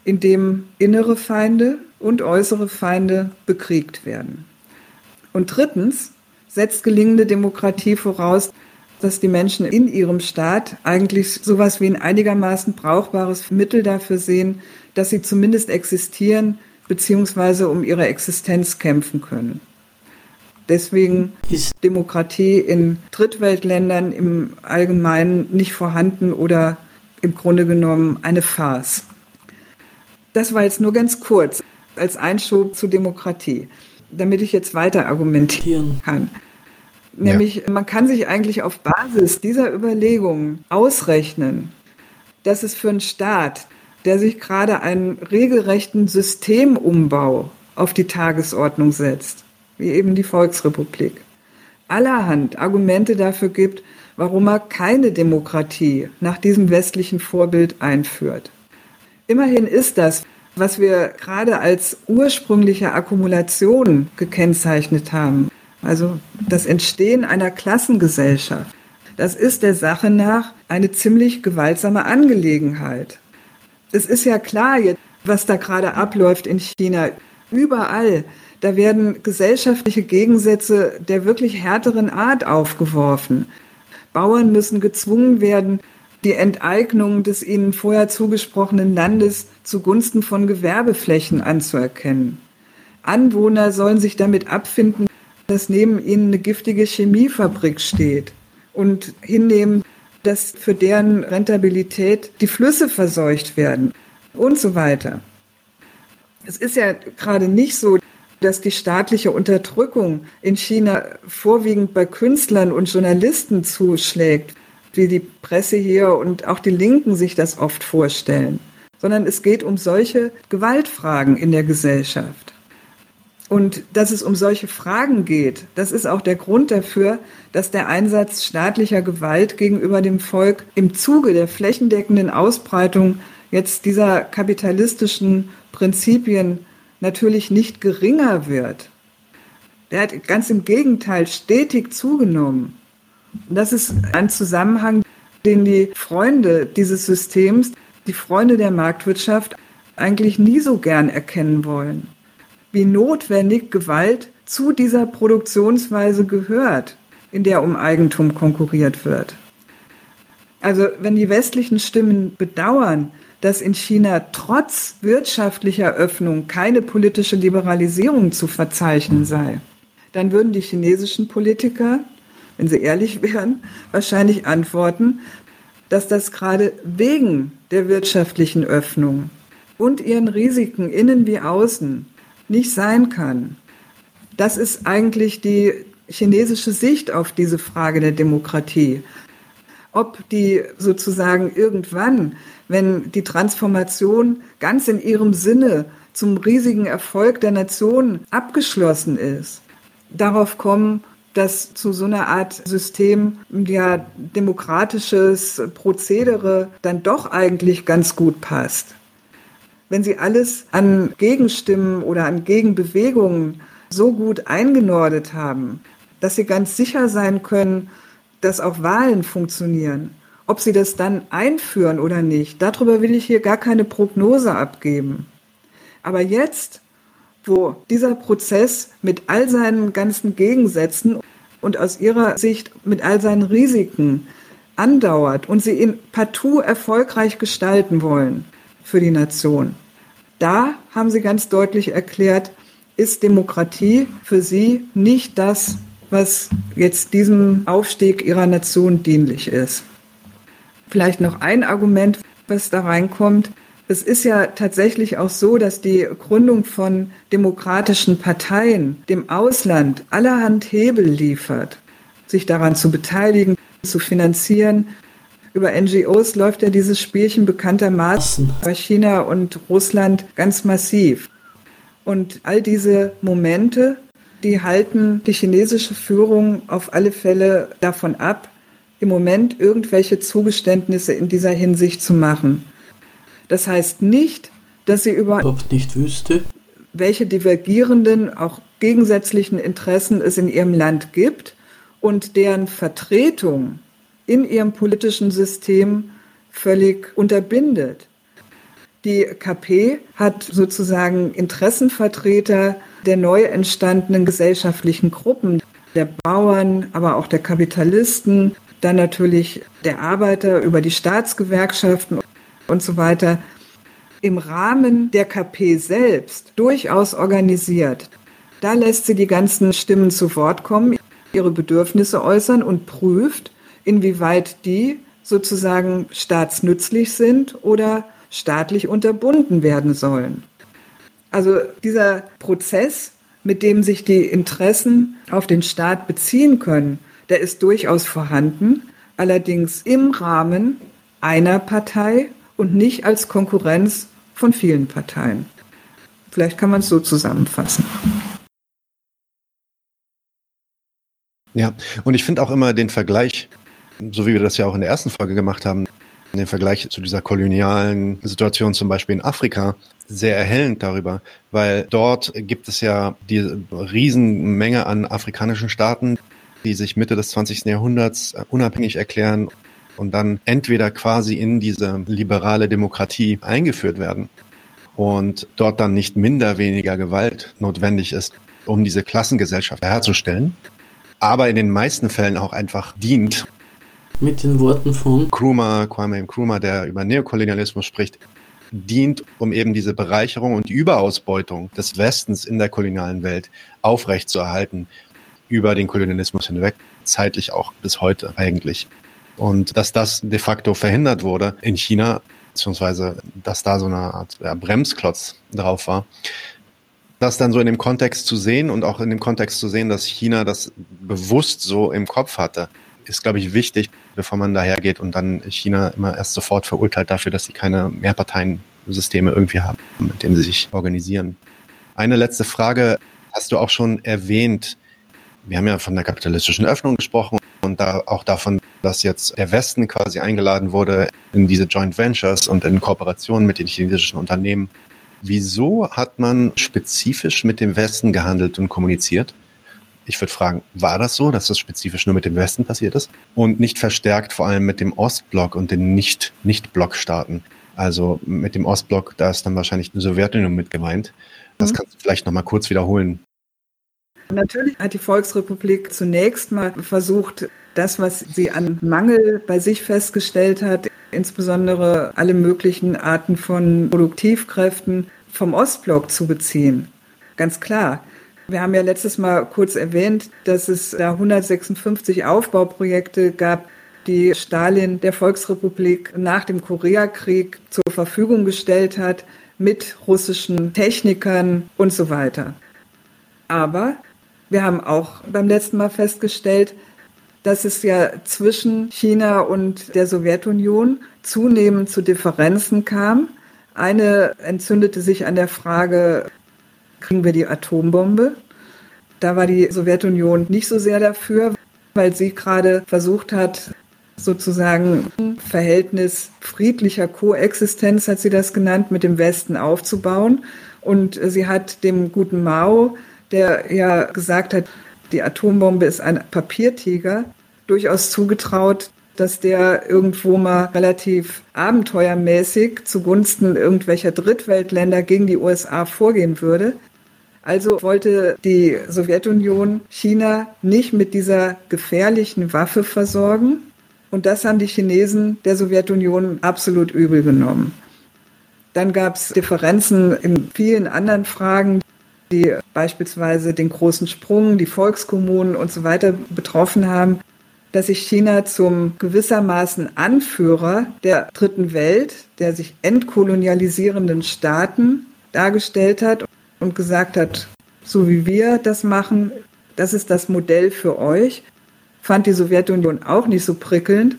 indem innere Feinde und äußere Feinde bekriegt werden. Und drittens setzt gelingende Demokratie voraus, dass die Menschen in ihrem Staat eigentlich sowas wie ein einigermaßen brauchbares Mittel dafür sehen, dass sie zumindest existieren bzw. um ihre Existenz kämpfen können. Deswegen ist Demokratie in Drittweltländern im Allgemeinen nicht vorhanden oder im Grunde genommen eine Farce. Das war jetzt nur ganz kurz als Einschub zu Demokratie, damit ich jetzt weiter argumentieren kann. Nämlich, ja. man kann sich eigentlich auf Basis dieser Überlegungen ausrechnen, dass es für einen Staat, der sich gerade einen regelrechten Systemumbau auf die Tagesordnung setzt, wie eben die Volksrepublik, allerhand Argumente dafür gibt, warum er keine Demokratie nach diesem westlichen Vorbild einführt. Immerhin ist das, was wir gerade als ursprüngliche Akkumulation gekennzeichnet haben, also das Entstehen einer Klassengesellschaft, das ist der Sache nach eine ziemlich gewaltsame Angelegenheit. Es ist ja klar, was da gerade abläuft in China. Überall da werden gesellschaftliche Gegensätze der wirklich härteren Art aufgeworfen. Bauern müssen gezwungen werden, die Enteignung des ihnen vorher zugesprochenen Landes zugunsten von Gewerbeflächen anzuerkennen. Anwohner sollen sich damit abfinden, dass neben ihnen eine giftige Chemiefabrik steht und hinnehmen, dass für deren Rentabilität die Flüsse verseucht werden und so weiter. Es ist ja gerade nicht so, dass die staatliche Unterdrückung in China vorwiegend bei Künstlern und Journalisten zuschlägt, wie die Presse hier und auch die Linken sich das oft vorstellen, sondern es geht um solche Gewaltfragen in der Gesellschaft. Und dass es um solche Fragen geht, das ist auch der Grund dafür, dass der Einsatz staatlicher Gewalt gegenüber dem Volk im Zuge der flächendeckenden Ausbreitung jetzt dieser kapitalistischen Prinzipien natürlich nicht geringer wird. Der hat ganz im Gegenteil stetig zugenommen. Und das ist ein Zusammenhang, den die Freunde dieses Systems, die Freunde der Marktwirtschaft, eigentlich nie so gern erkennen wollen. Wie notwendig Gewalt zu dieser Produktionsweise gehört, in der um Eigentum konkurriert wird. Also wenn die westlichen Stimmen bedauern, dass in China trotz wirtschaftlicher Öffnung keine politische Liberalisierung zu verzeichnen sei, dann würden die chinesischen Politiker, wenn sie ehrlich [LAUGHS] wären, wahrscheinlich antworten, dass das gerade wegen der wirtschaftlichen Öffnung und ihren Risiken innen wie außen nicht sein kann. Das ist eigentlich die chinesische Sicht auf diese Frage der Demokratie. Ob die sozusagen irgendwann wenn die Transformation ganz in ihrem Sinne zum riesigen Erfolg der Nation abgeschlossen ist. Darauf kommen, dass zu so einer Art System ja demokratisches Prozedere dann doch eigentlich ganz gut passt. Wenn sie alles an Gegenstimmen oder an Gegenbewegungen so gut eingenordet haben, dass sie ganz sicher sein können, dass auch Wahlen funktionieren ob sie das dann einführen oder nicht, darüber will ich hier gar keine Prognose abgeben. Aber jetzt, wo dieser Prozess mit all seinen ganzen Gegensätzen und aus ihrer Sicht mit all seinen Risiken andauert und sie ihn partout erfolgreich gestalten wollen für die Nation, da haben sie ganz deutlich erklärt, ist Demokratie für sie nicht das, was jetzt diesem Aufstieg ihrer Nation dienlich ist. Vielleicht noch ein Argument, was da reinkommt. Es ist ja tatsächlich auch so, dass die Gründung von demokratischen Parteien dem Ausland allerhand Hebel liefert, sich daran zu beteiligen, zu finanzieren. Über NGOs läuft ja dieses Spielchen bekanntermaßen bei China und Russland ganz massiv. Und all diese Momente, die halten die chinesische Führung auf alle Fälle davon ab, im Moment irgendwelche Zugeständnisse in dieser Hinsicht zu machen. Das heißt nicht, dass sie überhaupt nicht wüsste, welche divergierenden, auch gegensätzlichen Interessen es in ihrem Land gibt und deren Vertretung in ihrem politischen System völlig unterbindet. Die KP hat sozusagen Interessenvertreter der neu entstandenen gesellschaftlichen Gruppen, der Bauern, aber auch der Kapitalisten, dann natürlich der Arbeiter über die Staatsgewerkschaften und so weiter im Rahmen der KP selbst durchaus organisiert. Da lässt sie die ganzen Stimmen zu Wort kommen, ihre Bedürfnisse äußern und prüft, inwieweit die sozusagen staatsnützlich sind oder staatlich unterbunden werden sollen. Also dieser Prozess, mit dem sich die Interessen auf den Staat beziehen können, der ist durchaus vorhanden, allerdings im Rahmen einer Partei und nicht als Konkurrenz von vielen Parteien. Vielleicht kann man es so zusammenfassen. Ja, und ich finde auch immer den Vergleich, so wie wir das ja auch in der ersten Folge gemacht haben, den Vergleich zu dieser kolonialen Situation zum Beispiel in Afrika sehr erhellend darüber, weil dort gibt es ja die Riesenmenge an afrikanischen Staaten, die sich Mitte des 20. Jahrhunderts unabhängig erklären und dann entweder quasi in diese liberale Demokratie eingeführt werden und dort dann nicht minder weniger Gewalt notwendig ist, um diese Klassengesellschaft herzustellen, aber in den meisten Fällen auch einfach dient. Mit den Worten von Krumah, Kwame Nkrumah, der über Neokolonialismus spricht, dient, um eben diese Bereicherung und die Überausbeutung des Westens in der kolonialen Welt aufrechtzuerhalten, über den Kolonialismus hinweg, zeitlich auch bis heute eigentlich. Und dass das de facto verhindert wurde in China, beziehungsweise dass da so eine Art ja, Bremsklotz drauf war, das dann so in dem Kontext zu sehen und auch in dem Kontext zu sehen, dass China das bewusst so im Kopf hatte, ist, glaube ich, wichtig, bevor man dahergeht und dann China immer erst sofort verurteilt dafür, dass sie keine Mehrparteiensysteme irgendwie haben, mit denen sie sich organisieren. Eine letzte Frage hast du auch schon erwähnt. Wir haben ja von der kapitalistischen Öffnung gesprochen und da auch davon, dass jetzt der Westen quasi eingeladen wurde in diese Joint Ventures und in Kooperation mit den chinesischen Unternehmen. Wieso hat man spezifisch mit dem Westen gehandelt und kommuniziert? Ich würde fragen, war das so, dass das spezifisch nur mit dem Westen passiert ist und nicht verstärkt vor allem mit dem Ostblock und den Nicht-Nicht-Block-Staaten? Also mit dem Ostblock, da ist dann wahrscheinlich die Sowjetunion mit gemeint. Das mhm. kannst du vielleicht nochmal kurz wiederholen. Natürlich hat die Volksrepublik zunächst mal versucht, das, was sie an Mangel bei sich festgestellt hat, insbesondere alle möglichen Arten von Produktivkräften vom Ostblock zu beziehen. Ganz klar. Wir haben ja letztes Mal kurz erwähnt, dass es da 156 Aufbauprojekte gab, die Stalin der Volksrepublik nach dem Koreakrieg zur Verfügung gestellt hat, mit russischen Technikern und so weiter. Aber wir haben auch beim letzten Mal festgestellt, dass es ja zwischen China und der Sowjetunion zunehmend zu Differenzen kam. Eine entzündete sich an der Frage, kriegen wir die Atombombe? Da war die Sowjetunion nicht so sehr dafür, weil sie gerade versucht hat, sozusagen ein Verhältnis friedlicher Koexistenz, hat sie das genannt, mit dem Westen aufzubauen. Und sie hat dem guten Mao der ja gesagt hat, die Atombombe ist ein Papiertiger, durchaus zugetraut, dass der irgendwo mal relativ abenteuermäßig zugunsten irgendwelcher Drittweltländer gegen die USA vorgehen würde. Also wollte die Sowjetunion China nicht mit dieser gefährlichen Waffe versorgen. Und das haben die Chinesen der Sowjetunion absolut übel genommen. Dann gab es Differenzen in vielen anderen Fragen, die beispielsweise den großen Sprung, die Volkskommunen und so weiter betroffen haben, dass sich China zum gewissermaßen Anführer der dritten Welt, der sich entkolonialisierenden Staaten dargestellt hat und gesagt hat, so wie wir das machen, das ist das Modell für euch, fand die Sowjetunion auch nicht so prickelnd.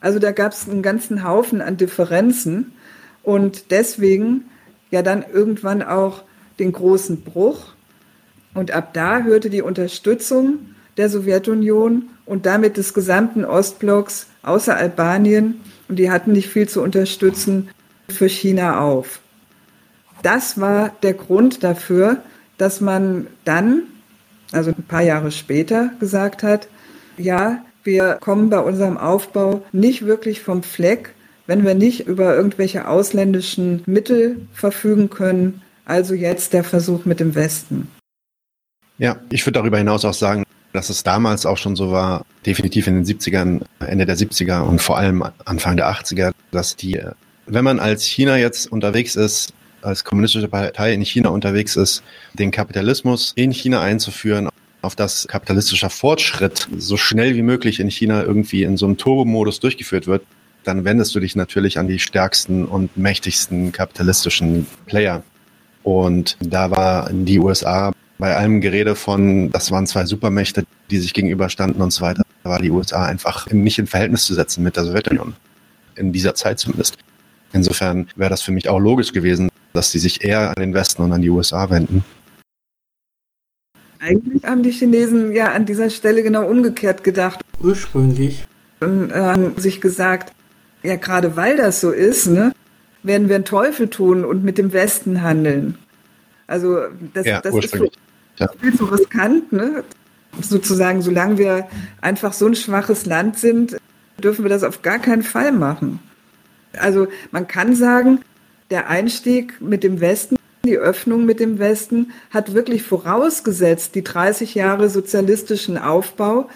Also da gab es einen ganzen Haufen an Differenzen und deswegen ja dann irgendwann auch den großen Bruch. Und ab da hörte die Unterstützung der Sowjetunion und damit des gesamten Ostblocks außer Albanien, und die hatten nicht viel zu unterstützen, für China auf. Das war der Grund dafür, dass man dann, also ein paar Jahre später, gesagt hat, ja, wir kommen bei unserem Aufbau nicht wirklich vom Fleck, wenn wir nicht über irgendwelche ausländischen Mittel verfügen können. Also jetzt der Versuch mit dem Westen. Ja, ich würde darüber hinaus auch sagen, dass es damals auch schon so war, definitiv in den 70ern, Ende der 70er und vor allem Anfang der 80er, dass die, wenn man als China jetzt unterwegs ist, als kommunistische Partei in China unterwegs ist, den Kapitalismus in China einzuführen, auf das kapitalistischer Fortschritt so schnell wie möglich in China irgendwie in so einem Turbo-Modus durchgeführt wird, dann wendest du dich natürlich an die stärksten und mächtigsten kapitalistischen Player. Und da war die USA bei allem Gerede von, das waren zwei Supermächte, die sich gegenüberstanden und so weiter, war die USA einfach nicht in Verhältnis zu setzen mit der Sowjetunion. In dieser Zeit zumindest. Insofern wäre das für mich auch logisch gewesen, dass sie sich eher an den Westen und an die USA wenden. Eigentlich haben die Chinesen ja an dieser Stelle genau umgekehrt gedacht. Ursprünglich. Und äh, haben sich gesagt, ja, gerade weil das so ist, ne, werden wir einen Teufel tun und mit dem Westen handeln. Also das, ja, das ist viel, ja. zu riskant, ne? Sozusagen, solange wir einfach so ein schwaches Land sind, dürfen wir das auf gar keinen Fall machen. Also man kann sagen, der Einstieg mit dem Westen, die Öffnung mit dem Westen hat wirklich vorausgesetzt die 30 Jahre sozialistischen Aufbau,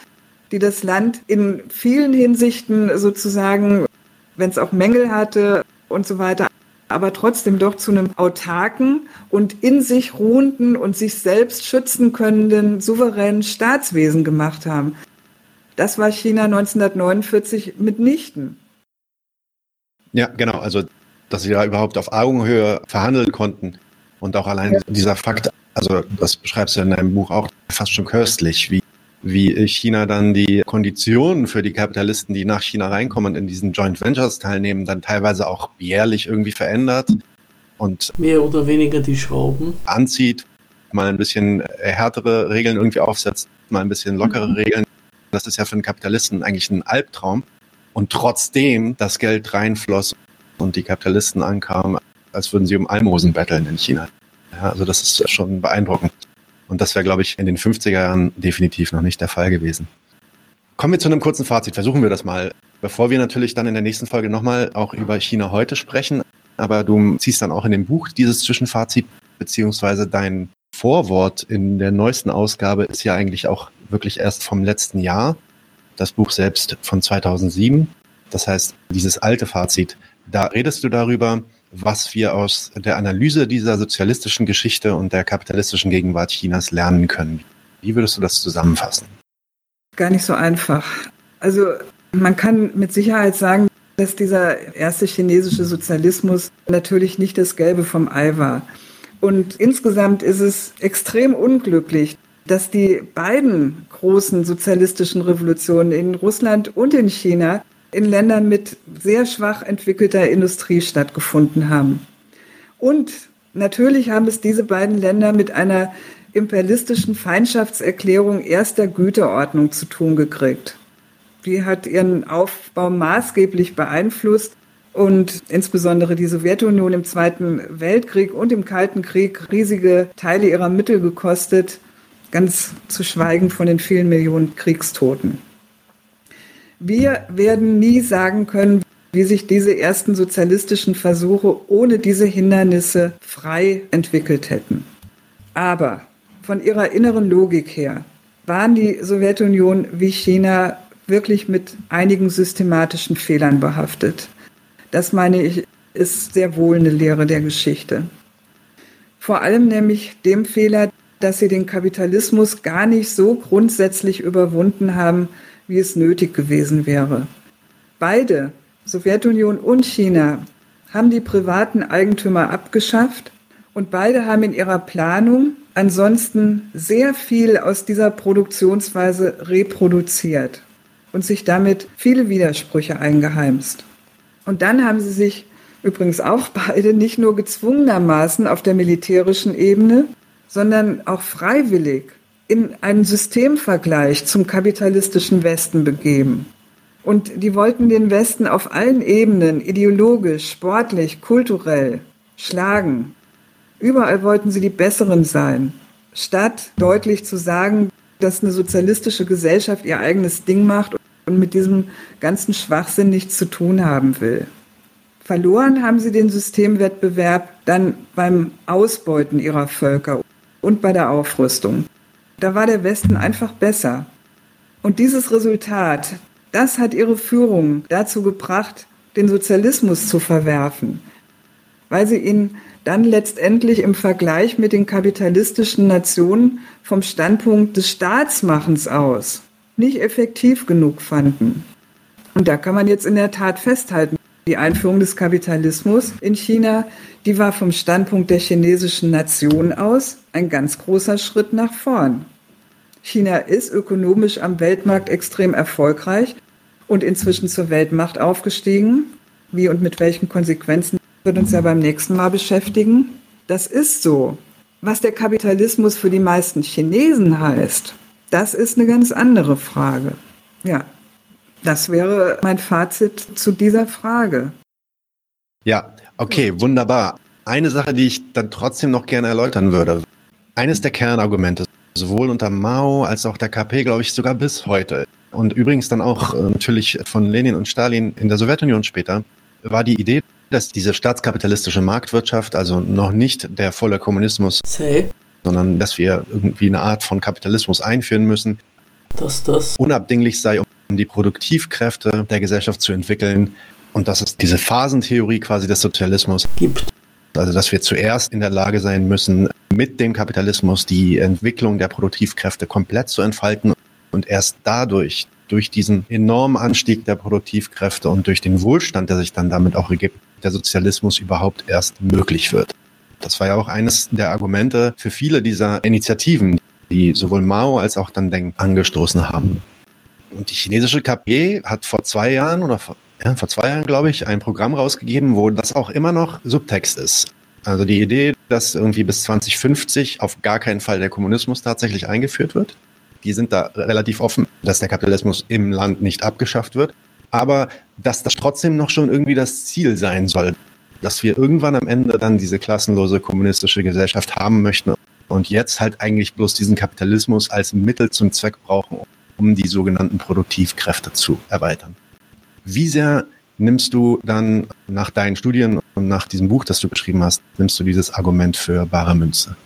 die das Land in vielen Hinsichten sozusagen, wenn es auch Mängel hatte und so weiter, aber trotzdem doch zu einem autarken und in sich ruhenden und sich selbst schützen können souveränen Staatswesen gemacht haben. Das war China 1949 mitnichten. Ja, genau. Also dass sie da überhaupt auf Augenhöhe verhandeln konnten. Und auch allein ja. dieser Fakt, also das beschreibst du in deinem Buch auch fast schon köstlich, wie, wie China dann die Konditionen für die Kapitalisten, die nach China reinkommen und in diesen Joint Ventures teilnehmen, dann teilweise auch jährlich irgendwie verändert und mehr oder weniger die Schrauben anzieht, mal ein bisschen härtere Regeln irgendwie aufsetzt, mal ein bisschen lockere mhm. Regeln. Das ist ja für einen Kapitalisten eigentlich ein Albtraum. Und trotzdem das Geld reinfloss und die Kapitalisten ankamen, als würden sie um Almosen betteln in China. Ja, also das ist schon beeindruckend. Und das wäre, glaube ich, in den 50er Jahren definitiv noch nicht der Fall gewesen. Kommen wir zu einem kurzen Fazit. Versuchen wir das mal. Bevor wir natürlich dann in der nächsten Folge nochmal auch über China heute sprechen. Aber du ziehst dann auch in dem Buch dieses Zwischenfazit, beziehungsweise dein Vorwort in der neuesten Ausgabe ist ja eigentlich auch wirklich erst vom letzten Jahr. Das Buch selbst von 2007. Das heißt, dieses alte Fazit da redest du darüber, was wir aus der Analyse dieser sozialistischen Geschichte und der kapitalistischen Gegenwart Chinas lernen können. Wie würdest du das zusammenfassen? Gar nicht so einfach. Also man kann mit Sicherheit sagen, dass dieser erste chinesische Sozialismus natürlich nicht das Gelbe vom Ei war. Und insgesamt ist es extrem unglücklich, dass die beiden großen sozialistischen Revolutionen in Russland und in China in Ländern mit sehr schwach entwickelter Industrie stattgefunden haben. Und natürlich haben es diese beiden Länder mit einer imperialistischen Feindschaftserklärung erster Güterordnung zu tun gekriegt. Die hat ihren Aufbau maßgeblich beeinflusst und insbesondere die Sowjetunion im Zweiten Weltkrieg und im Kalten Krieg riesige Teile ihrer Mittel gekostet, ganz zu schweigen von den vielen Millionen Kriegstoten. Wir werden nie sagen können, wie sich diese ersten sozialistischen Versuche ohne diese Hindernisse frei entwickelt hätten. Aber von ihrer inneren Logik her waren die Sowjetunion wie China wirklich mit einigen systematischen Fehlern behaftet. Das meine ich, ist sehr wohl eine Lehre der Geschichte. Vor allem nämlich dem Fehler, dass sie den Kapitalismus gar nicht so grundsätzlich überwunden haben, wie es nötig gewesen wäre. Beide, Sowjetunion und China, haben die privaten Eigentümer abgeschafft und beide haben in ihrer Planung ansonsten sehr viel aus dieser Produktionsweise reproduziert und sich damit viele Widersprüche eingeheimst. Und dann haben sie sich übrigens auch beide nicht nur gezwungenermaßen auf der militärischen Ebene, sondern auch freiwillig in einen Systemvergleich zum kapitalistischen Westen begeben. Und die wollten den Westen auf allen Ebenen, ideologisch, sportlich, kulturell, schlagen. Überall wollten sie die Besseren sein, statt deutlich zu sagen, dass eine sozialistische Gesellschaft ihr eigenes Ding macht und mit diesem ganzen Schwachsinn nichts zu tun haben will. Verloren haben sie den Systemwettbewerb dann beim Ausbeuten ihrer Völker und bei der Aufrüstung. Da war der Westen einfach besser. Und dieses Resultat, das hat ihre Führung dazu gebracht, den Sozialismus zu verwerfen, weil sie ihn dann letztendlich im Vergleich mit den kapitalistischen Nationen vom Standpunkt des Staatsmachens aus nicht effektiv genug fanden. Und da kann man jetzt in der Tat festhalten, die Einführung des Kapitalismus in China, die war vom Standpunkt der chinesischen Nation aus ein ganz großer Schritt nach vorn. China ist ökonomisch am Weltmarkt extrem erfolgreich und inzwischen zur Weltmacht aufgestiegen. Wie und mit welchen Konsequenzen wird uns ja beim nächsten Mal beschäftigen. Das ist so. Was der Kapitalismus für die meisten Chinesen heißt, das ist eine ganz andere Frage. Ja, das wäre mein Fazit zu dieser Frage. Ja, okay, wunderbar. Eine Sache, die ich dann trotzdem noch gerne erläutern würde. Eines der Kernargumente, sowohl unter Mao als auch der KP, glaube ich, sogar bis heute. Und übrigens dann auch äh, natürlich von Lenin und Stalin in der Sowjetunion später, war die Idee, dass diese staatskapitalistische Marktwirtschaft, also noch nicht der volle Kommunismus, Sei. sondern dass wir irgendwie eine Art von Kapitalismus einführen müssen, dass das unabdinglich sei, um die Produktivkräfte der Gesellschaft zu entwickeln. Und dass es diese Phasentheorie quasi des Sozialismus gibt. Also, dass wir zuerst in der Lage sein müssen, mit dem Kapitalismus die Entwicklung der Produktivkräfte komplett zu entfalten und erst dadurch, durch diesen enormen Anstieg der Produktivkräfte und durch den Wohlstand, der sich dann damit auch ergibt, der Sozialismus überhaupt erst möglich wird. Das war ja auch eines der Argumente für viele dieser Initiativen, die sowohl Mao als auch dann Deng angestoßen haben. Und die chinesische KP hat vor zwei Jahren oder vor, ja, vor zwei Jahren, glaube ich, ein Programm rausgegeben, wo das auch immer noch Subtext ist. Also die Idee, dass irgendwie bis 2050 auf gar keinen Fall der Kommunismus tatsächlich eingeführt wird. Die sind da relativ offen, dass der Kapitalismus im Land nicht abgeschafft wird. Aber dass das trotzdem noch schon irgendwie das Ziel sein soll, dass wir irgendwann am Ende dann diese klassenlose kommunistische Gesellschaft haben möchten und jetzt halt eigentlich bloß diesen Kapitalismus als Mittel zum Zweck brauchen, um die sogenannten Produktivkräfte zu erweitern. Wie sehr nimmst du dann nach deinen Studien und nach diesem Buch, das du geschrieben hast, nimmst du dieses Argument für bare Münze?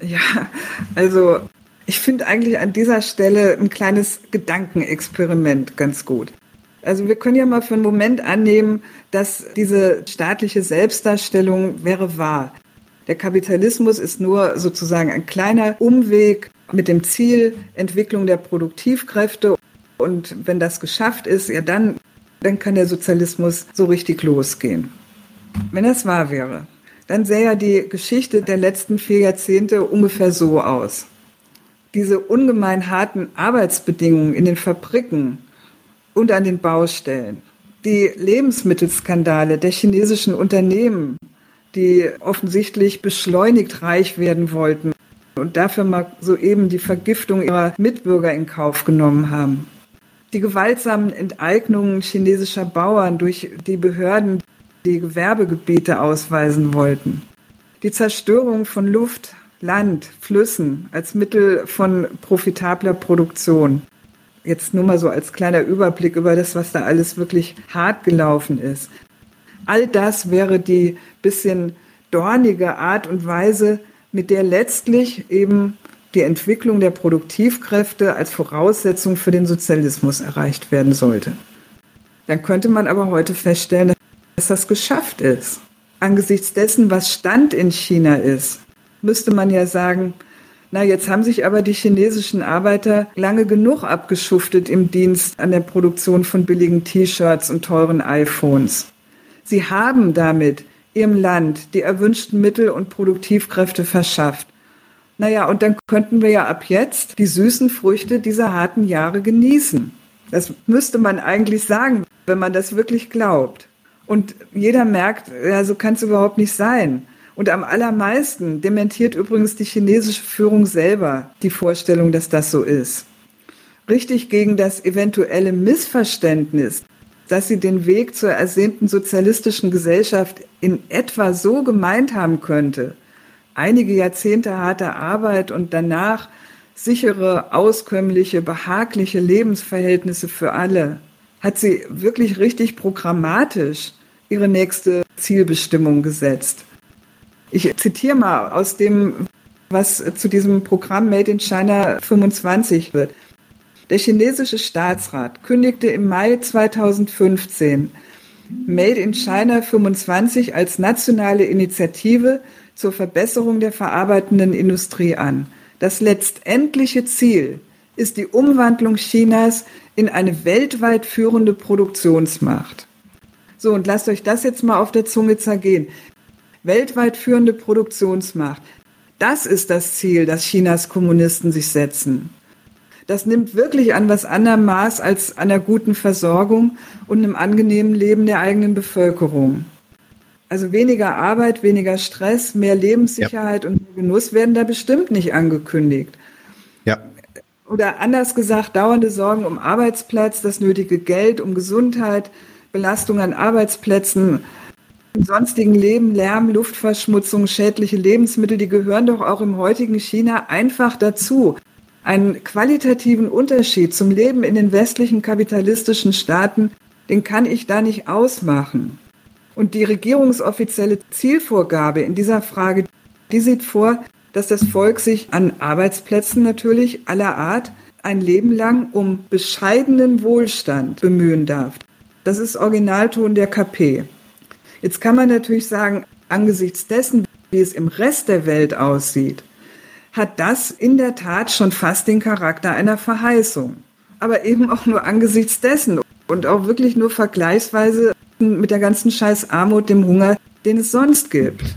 Ja, also ich finde eigentlich an dieser Stelle ein kleines Gedankenexperiment ganz gut. Also wir können ja mal für einen Moment annehmen, dass diese staatliche Selbstdarstellung wäre wahr. Der Kapitalismus ist nur sozusagen ein kleiner Umweg mit dem Ziel Entwicklung der Produktivkräfte. Und wenn das geschafft ist, ja dann, dann kann der Sozialismus so richtig losgehen. Wenn das wahr wäre, dann sähe ja die Geschichte der letzten vier Jahrzehnte ungefähr so aus. Diese ungemein harten Arbeitsbedingungen in den Fabriken und an den Baustellen, die Lebensmittelskandale der chinesischen Unternehmen, die offensichtlich beschleunigt reich werden wollten und dafür mal soeben die Vergiftung ihrer Mitbürger in Kauf genommen haben. Die gewaltsamen Enteignungen chinesischer Bauern durch die Behörden, die Gewerbegebiete ausweisen wollten. Die Zerstörung von Luft, Land, Flüssen als Mittel von profitabler Produktion. Jetzt nur mal so als kleiner Überblick über das, was da alles wirklich hart gelaufen ist. All das wäre die bisschen dornige Art und Weise, mit der letztlich eben die Entwicklung der Produktivkräfte als Voraussetzung für den Sozialismus erreicht werden sollte. Dann könnte man aber heute feststellen, dass das geschafft ist. angesichts dessen, was Stand in China ist, müsste man ja sagen, na, jetzt haben sich aber die chinesischen Arbeiter lange genug abgeschuftet im Dienst an der Produktion von billigen T-Shirts und teuren iPhones. Sie haben damit ihrem Land die erwünschten Mittel und Produktivkräfte verschafft. Naja, und dann könnten wir ja ab jetzt die süßen Früchte dieser harten Jahre genießen. Das müsste man eigentlich sagen, wenn man das wirklich glaubt. Und jeder merkt, ja, so kann es überhaupt nicht sein. Und am allermeisten dementiert übrigens die chinesische Führung selber die Vorstellung, dass das so ist. Richtig gegen das eventuelle Missverständnis, dass sie den Weg zur ersehnten sozialistischen Gesellschaft in etwa so gemeint haben könnte. Einige Jahrzehnte harter Arbeit und danach sichere, auskömmliche, behagliche Lebensverhältnisse für alle. Hat sie wirklich richtig programmatisch ihre nächste Zielbestimmung gesetzt. Ich zitiere mal aus dem, was zu diesem Programm Made in China 25 wird. Der chinesische Staatsrat kündigte im Mai 2015 Made in China 25 als nationale Initiative zur Verbesserung der verarbeitenden Industrie an. Das letztendliche Ziel ist die Umwandlung Chinas in eine weltweit führende Produktionsmacht. So, und lasst euch das jetzt mal auf der Zunge zergehen. Weltweit führende Produktionsmacht. Das ist das Ziel, das Chinas Kommunisten sich setzen. Das nimmt wirklich an was anderem Maß als einer guten Versorgung und einem angenehmen Leben der eigenen Bevölkerung. Also weniger Arbeit, weniger Stress, mehr Lebenssicherheit ja. und mehr Genuss werden da bestimmt nicht angekündigt. Ja. Oder anders gesagt, dauernde Sorgen um Arbeitsplatz, das nötige Geld, um Gesundheit, Belastung an Arbeitsplätzen, im sonstigen Leben, Lärm, Luftverschmutzung, schädliche Lebensmittel, die gehören doch auch im heutigen China einfach dazu. Einen qualitativen Unterschied zum Leben in den westlichen kapitalistischen Staaten, den kann ich da nicht ausmachen. Und die regierungsoffizielle Zielvorgabe in dieser Frage, die sieht vor, dass das Volk sich an Arbeitsplätzen natürlich aller Art ein Leben lang um bescheidenen Wohlstand bemühen darf. Das ist Originalton der KP. Jetzt kann man natürlich sagen, angesichts dessen, wie es im Rest der Welt aussieht, hat das in der Tat schon fast den Charakter einer Verheißung. Aber eben auch nur angesichts dessen und auch wirklich nur vergleichsweise mit der ganzen scheiß Armut, dem Hunger, den es sonst gibt.